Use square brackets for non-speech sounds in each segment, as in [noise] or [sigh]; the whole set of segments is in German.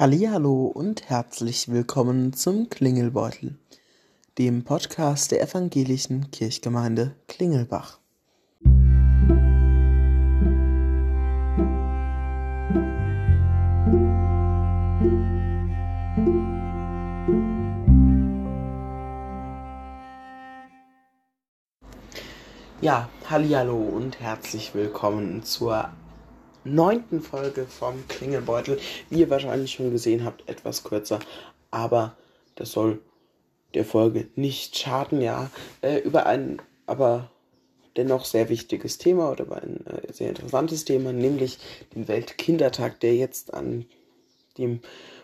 Hallihallo und herzlich willkommen zum Klingelbeutel, dem Podcast der evangelischen Kirchgemeinde Klingelbach. Ja, Hallihallo und herzlich willkommen zur neunten Folge vom Klingelbeutel. Wie ihr wahrscheinlich schon gesehen habt, etwas kürzer, aber das soll der Folge nicht schaden, ja. Äh, über ein aber dennoch sehr wichtiges Thema oder über ein äh, sehr interessantes Thema, nämlich den Weltkindertag, der jetzt an dem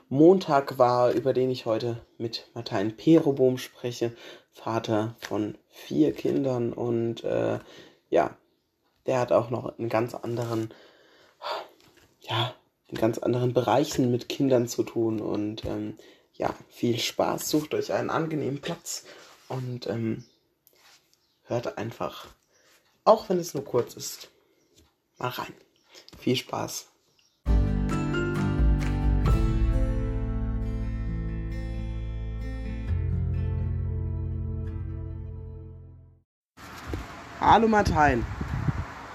Montag war, über den ich heute mit Martin Perobohm spreche, Vater von vier Kindern und äh, ja, der hat auch noch einen ganz anderen ja, in ganz anderen Bereichen mit Kindern zu tun. Und ähm, ja, viel Spaß, sucht euch einen angenehmen Platz und ähm, hört einfach, auch wenn es nur kurz ist, mal rein. Viel Spaß. Hallo Martin.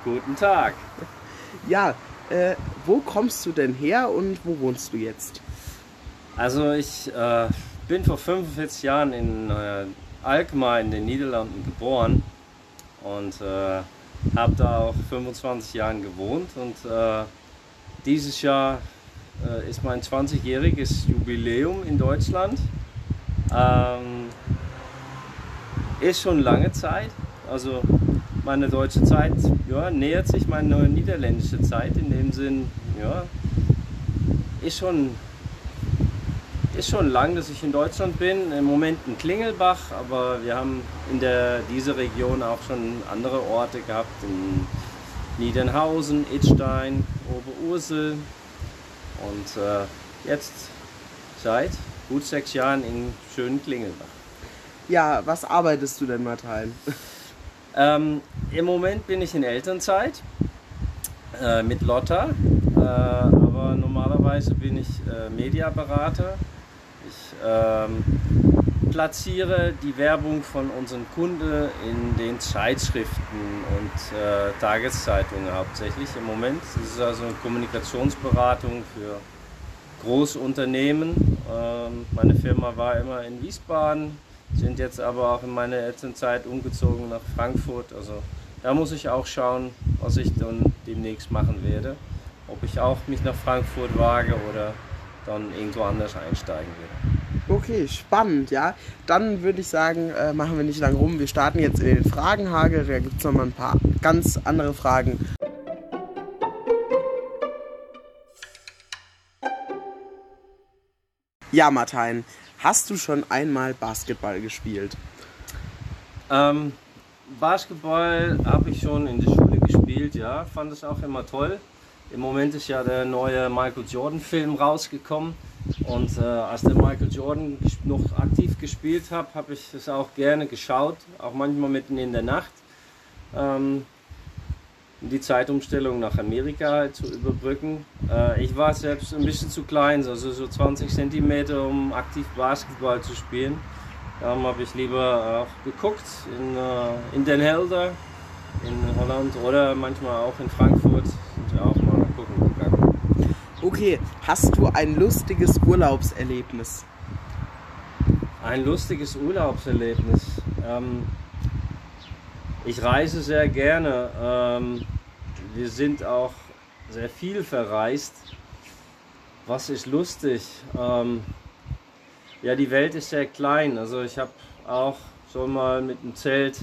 Guten Tag. Ja, äh, wo kommst du denn her und wo wohnst du jetzt? Also ich äh, bin vor 45 Jahren in äh, Alkmaar in den Niederlanden geboren und äh, habe da auch 25 Jahre gewohnt und äh, dieses Jahr äh, ist mein 20-jähriges Jubiläum in Deutschland. Ähm, ist schon lange Zeit, also meine deutsche Zeit ja, nähert sich meine niederländische Zeit in dem Sinn, ja, ist schon, ist schon lang, dass ich in Deutschland bin. Im Moment in Klingelbach, aber wir haben in der, dieser Region auch schon andere Orte gehabt, in Niedernhausen, Idstein, Oberursel und äh, jetzt seit gut sechs Jahren in schönen Klingelbach. Ja, was arbeitest du denn, Martin? Ähm, Im Moment bin ich in Elternzeit äh, mit Lotta, äh, aber normalerweise bin ich äh, Mediaberater. Ich ähm, platziere die Werbung von unseren Kunden in den Zeitschriften und äh, Tageszeitungen hauptsächlich im Moment. Das ist also eine Kommunikationsberatung für Großunternehmen. Ähm, meine Firma war immer in Wiesbaden sind jetzt aber auch in meiner Elternzeit umgezogen nach Frankfurt. Also da muss ich auch schauen, was ich dann demnächst machen werde. Ob ich auch mich nach Frankfurt wage oder dann irgendwo anders einsteigen werde. Okay, spannend, ja. Dann würde ich sagen, äh, machen wir nicht lang rum. Wir starten jetzt in den Fragenhagel. Da gibt es nochmal ein paar ganz andere Fragen. Ja, Martin, Hast du schon einmal Basketball gespielt? Ähm, Basketball habe ich schon in der Schule gespielt, ja. Fand es auch immer toll. Im Moment ist ja der neue Michael Jordan-Film rausgekommen. Und äh, als der Michael Jordan noch aktiv gespielt hat, habe ich es auch gerne geschaut, auch manchmal mitten in der Nacht. Ähm, die Zeitumstellung nach Amerika zu überbrücken. Äh, ich war selbst ein bisschen zu klein, also so 20 cm, um aktiv Basketball zu spielen. Darum habe ich lieber auch geguckt in, äh, in Den Helder in Holland oder manchmal auch in Frankfurt. Sind wir auch mal gucken gegangen. Okay, hast du ein lustiges Urlaubserlebnis? Ein lustiges Urlaubserlebnis. Ähm, ich reise sehr gerne. Ähm, wir sind auch sehr viel verreist. Was ist lustig? Ähm, ja, die Welt ist sehr klein. Also ich habe auch schon mal mit einem Zelt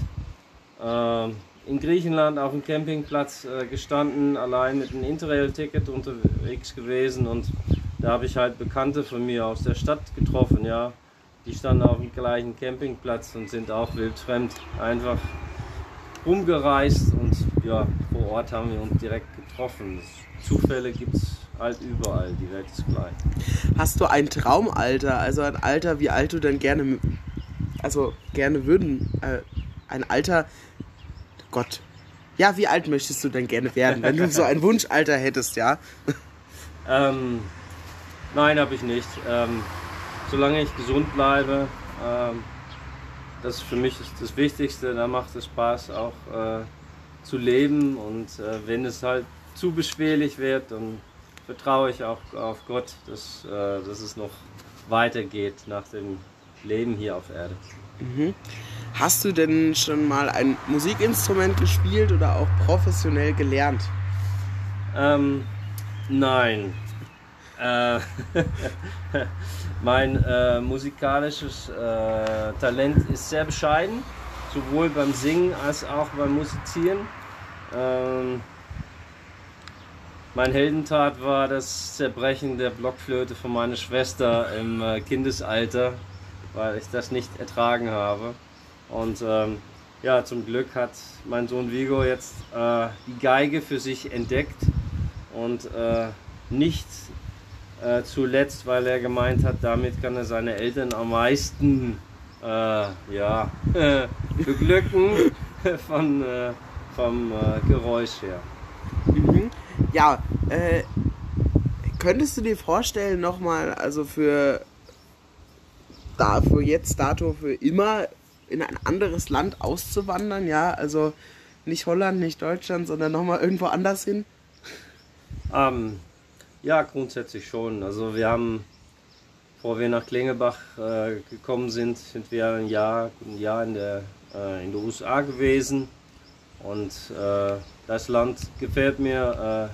äh, in Griechenland auf dem Campingplatz äh, gestanden, allein mit einem Interrail-Ticket unterwegs gewesen und da habe ich halt Bekannte von mir aus der Stadt getroffen, ja. Die standen auf dem gleichen Campingplatz und sind auch wildfremd. Einfach rumgereist ja, vor Ort haben wir uns direkt getroffen. Zufälle gibt es halt überall, die Welt ist klein. Hast du ein Traumalter, also ein Alter, wie alt du denn gerne, also gerne würden, äh, ein Alter, Gott, ja, wie alt möchtest du denn gerne werden, wenn du so ein [laughs] Wunschalter hättest, ja? Ähm, Nein, habe ich nicht. Ähm, solange ich gesund bleibe, ähm, das ist für mich das Wichtigste. Da macht es Spaß auch äh, zu leben und äh, wenn es halt zu beschwerlich wird, dann vertraue ich auch auf Gott, dass, äh, dass es noch weitergeht nach dem Leben hier auf Erde. Mhm. Hast du denn schon mal ein Musikinstrument gespielt oder auch professionell gelernt? Ähm, nein. Äh, [laughs] mein äh, musikalisches äh, Talent ist sehr bescheiden, sowohl beim Singen als auch beim Musizieren. Ähm, mein Heldentat war das Zerbrechen der Blockflöte von meiner Schwester im äh, Kindesalter, weil ich das nicht ertragen habe. Und ähm, ja, zum Glück hat mein Sohn Vigo jetzt äh, die Geige für sich entdeckt und äh, nicht äh, zuletzt, weil er gemeint hat, damit kann er seine Eltern am meisten äh, ja, [laughs] beglücken [laughs] von, äh, vom äh, Geräusch her. Mhm. Ja, äh, könntest du dir vorstellen, nochmal, also für, da, für jetzt, dato, für immer in ein anderes Land auszuwandern? Ja, also nicht Holland, nicht Deutschland, sondern nochmal irgendwo anders hin? Ähm, ja, grundsätzlich schon. Also wir haben, bevor wir nach Klingebach äh, gekommen sind, sind wir ein Jahr, ein Jahr in, der, äh, in den USA gewesen. Und äh, das Land gefällt mir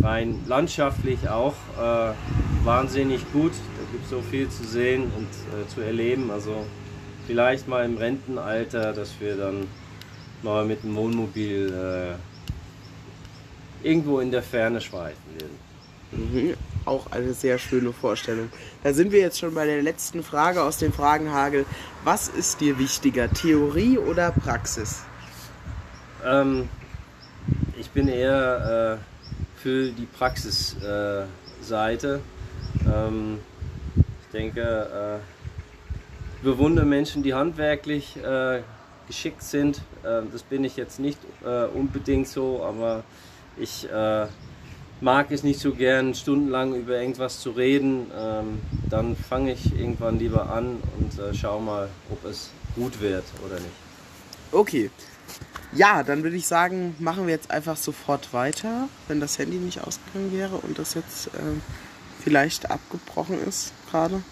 äh, rein landschaftlich auch äh, wahnsinnig gut. Da gibt es so viel zu sehen und äh, zu erleben. Also vielleicht mal im Rentenalter, dass wir dann mal mit dem Wohnmobil irgendwo in der Ferne schweifen werden. Mhm. Auch eine sehr schöne Vorstellung. Da sind wir jetzt schon bei der letzten Frage aus dem Fragenhagel. Was ist dir wichtiger, Theorie oder Praxis? Ähm, ich bin eher äh, für die Praxisseite. Äh, ähm, ich denke, äh, bewundere Menschen, die handwerklich äh, geschickt sind. Äh, das bin ich jetzt nicht äh, unbedingt so, aber ich äh, mag es nicht so gern, stundenlang über irgendwas zu reden. Ähm, dann fange ich irgendwann lieber an und äh, schau mal, ob es gut wird oder nicht. Okay. Ja, dann würde ich sagen, machen wir jetzt einfach sofort weiter, wenn das Handy nicht ausgegangen wäre und das jetzt äh, vielleicht abgebrochen ist gerade.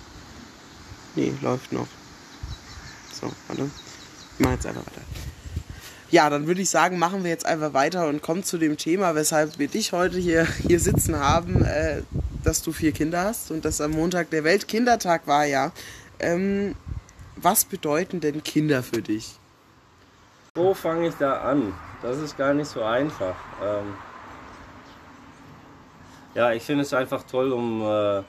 Nee, läuft noch. So, warte. Ich mache jetzt einfach weiter. Ja, dann würde ich sagen, machen wir jetzt einfach weiter und kommen zu dem Thema, weshalb wir dich heute hier, hier sitzen haben, äh, dass du vier Kinder hast und dass am Montag der Weltkindertag war, ja. Ähm, was bedeuten denn Kinder für dich? Wo fange ich da an? Das ist gar nicht so einfach. Ähm ja, ich finde es einfach toll, um äh,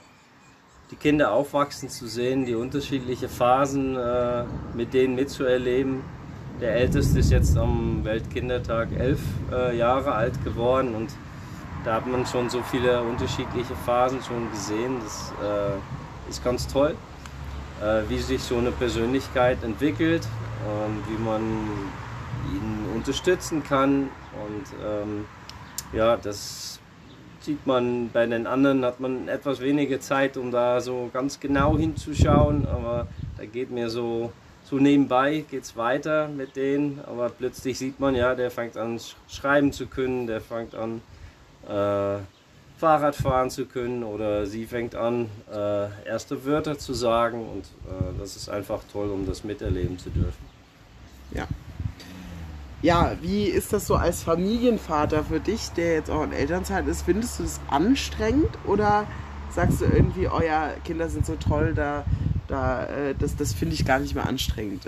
die Kinder aufwachsen zu sehen, die unterschiedlichen Phasen äh, mit denen mitzuerleben der Älteste ist jetzt am Weltkindertag elf äh, Jahre alt geworden und da hat man schon so viele unterschiedliche Phasen schon gesehen. Das äh, ist ganz toll, äh, wie sich so eine Persönlichkeit entwickelt und wie man ihn unterstützen kann. Und ähm, ja, das sieht man bei den anderen, hat man etwas weniger Zeit, um da so ganz genau hinzuschauen, aber da geht mir so so nebenbei geht es weiter mit denen, aber plötzlich sieht man, ja, der fängt an schreiben zu können, der fängt an äh, Fahrrad fahren zu können oder sie fängt an äh, erste Wörter zu sagen und äh, das ist einfach toll, um das miterleben zu dürfen. Ja. Ja, wie ist das so als Familienvater für dich, der jetzt auch in Elternzeit ist? Findest du das anstrengend oder sagst du irgendwie, oh ja, Kinder sind so toll, da da, äh, das das finde ich gar nicht mehr anstrengend.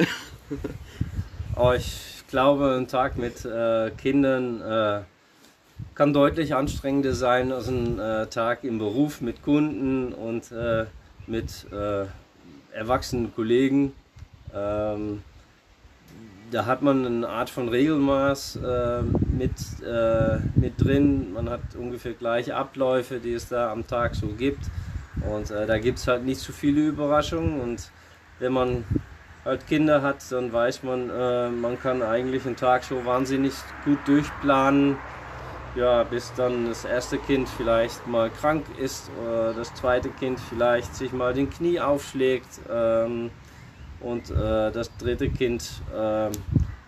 [laughs] oh, ich glaube, ein Tag mit äh, Kindern äh, kann deutlich anstrengender sein als ein äh, Tag im Beruf mit Kunden und äh, mit äh, erwachsenen Kollegen. Ähm, da hat man eine Art von Regelmaß äh, mit, äh, mit drin. Man hat ungefähr gleiche Abläufe, die es da am Tag so gibt. Und äh, da gibt es halt nicht so viele Überraschungen. Und wenn man halt Kinder hat, dann weiß man, äh, man kann eigentlich einen Tag so wahnsinnig gut durchplanen. ja, bis dann das erste Kind vielleicht mal krank ist oder das zweite Kind vielleicht sich mal den Knie aufschlägt ähm, und äh, das dritte Kind äh,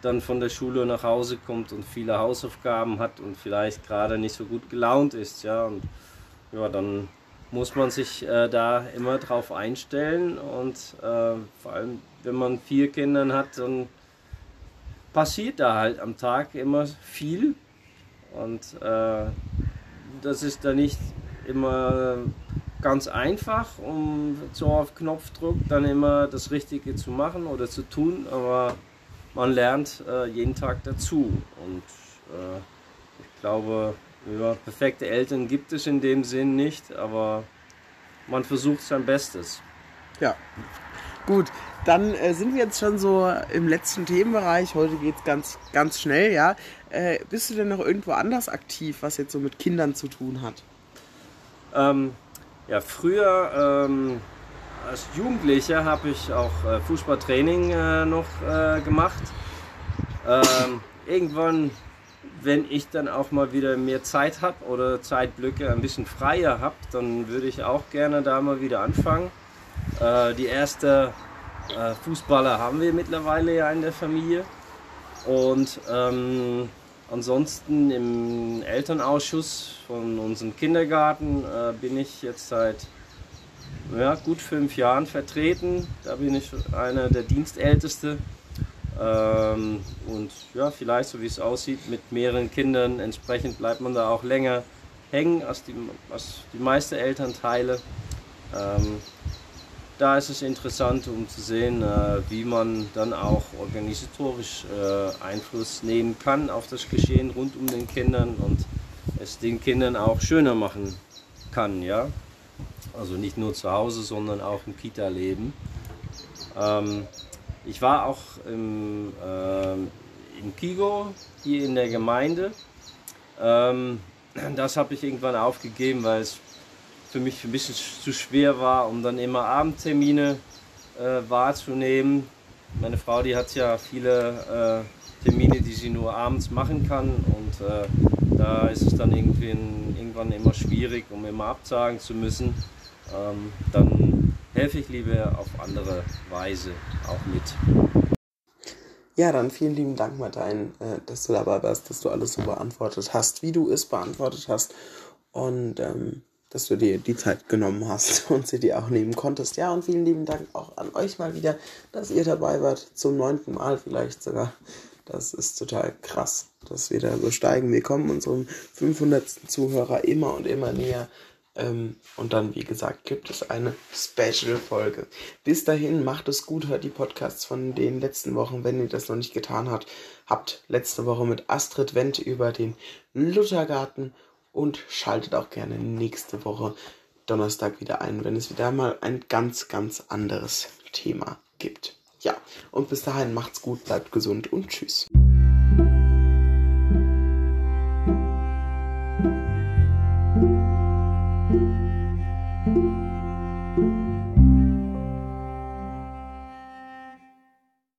dann von der Schule nach Hause kommt und viele Hausaufgaben hat und vielleicht gerade nicht so gut gelaunt ist, ja, und ja, dann muss man sich äh, da immer drauf einstellen und äh, vor allem, wenn man vier Kinder hat, dann passiert da halt am Tag immer viel und äh, das ist da nicht immer ganz einfach, um so auf Knopfdruck dann immer das Richtige zu machen oder zu tun, aber man lernt äh, jeden Tag dazu. Und äh, ich glaube, ja, perfekte Eltern gibt es in dem Sinn nicht, aber man versucht sein Bestes. Ja. Gut, dann äh, sind wir jetzt schon so im letzten Themenbereich. Heute geht es ganz, ganz schnell, ja. Äh, bist du denn noch irgendwo anders aktiv, was jetzt so mit Kindern zu tun hat? Ähm, ja, früher ähm, als Jugendlicher habe ich auch äh, Fußballtraining äh, noch äh, gemacht. Ähm, irgendwann, wenn ich dann auch mal wieder mehr Zeit habe oder Zeitblöcke ein bisschen freier habe, dann würde ich auch gerne da mal wieder anfangen. Äh, die erste äh, Fußballer haben wir mittlerweile ja in der Familie. Und ähm, ansonsten im Elternausschuss von unserem Kindergarten äh, bin ich jetzt seit ja, gut fünf Jahren vertreten. Da bin ich einer der Dienstälteste. Ähm, und ja, vielleicht so wie es aussieht, mit mehreren Kindern, entsprechend bleibt man da auch länger hängen als die, als die meisten Elternteile. Ähm, da ist es interessant, um zu sehen, äh, wie man dann auch organisatorisch äh, Einfluss nehmen kann auf das Geschehen rund um den Kindern und es den Kindern auch schöner machen kann. Ja? Also nicht nur zu Hause, sondern auch im Kita-Leben. Ähm, ich war auch im, äh, im Kigo hier in der Gemeinde. Ähm, das habe ich irgendwann aufgegeben, weil es für mich ein bisschen zu schwer war, um dann immer Abendtermine äh, wahrzunehmen. Meine Frau, die hat ja viele äh, Termine, die sie nur abends machen kann und äh, da ist es dann irgendwie irgendwann immer schwierig, um immer absagen zu müssen ähm, dann helfe ich lieber auf andere Weise auch mit. Ja, dann vielen lieben Dank, Martin, äh, dass du dabei warst, dass du alles so beantwortet hast, wie du es beantwortet hast und ähm, dass du dir die Zeit genommen hast [laughs] und sie dir auch nehmen konntest. Ja, und vielen lieben Dank auch an euch mal wieder, dass ihr dabei wart, zum neunten Mal vielleicht sogar. Das ist total krass, dass wir da so steigen. Wir kommen unserem 500. Zuhörer immer und immer näher. Ähm, und dann, wie gesagt, gibt es eine Special-Folge. Bis dahin, macht es gut, hört die Podcasts von den letzten Wochen, wenn ihr das noch nicht getan habt. Habt letzte Woche mit Astrid Wendt über den Luthergarten und schaltet auch gerne nächste Woche Donnerstag wieder ein, wenn es wieder mal ein ganz, ganz anderes Thema gibt. Ja, und bis dahin macht's gut, bleibt gesund und tschüss.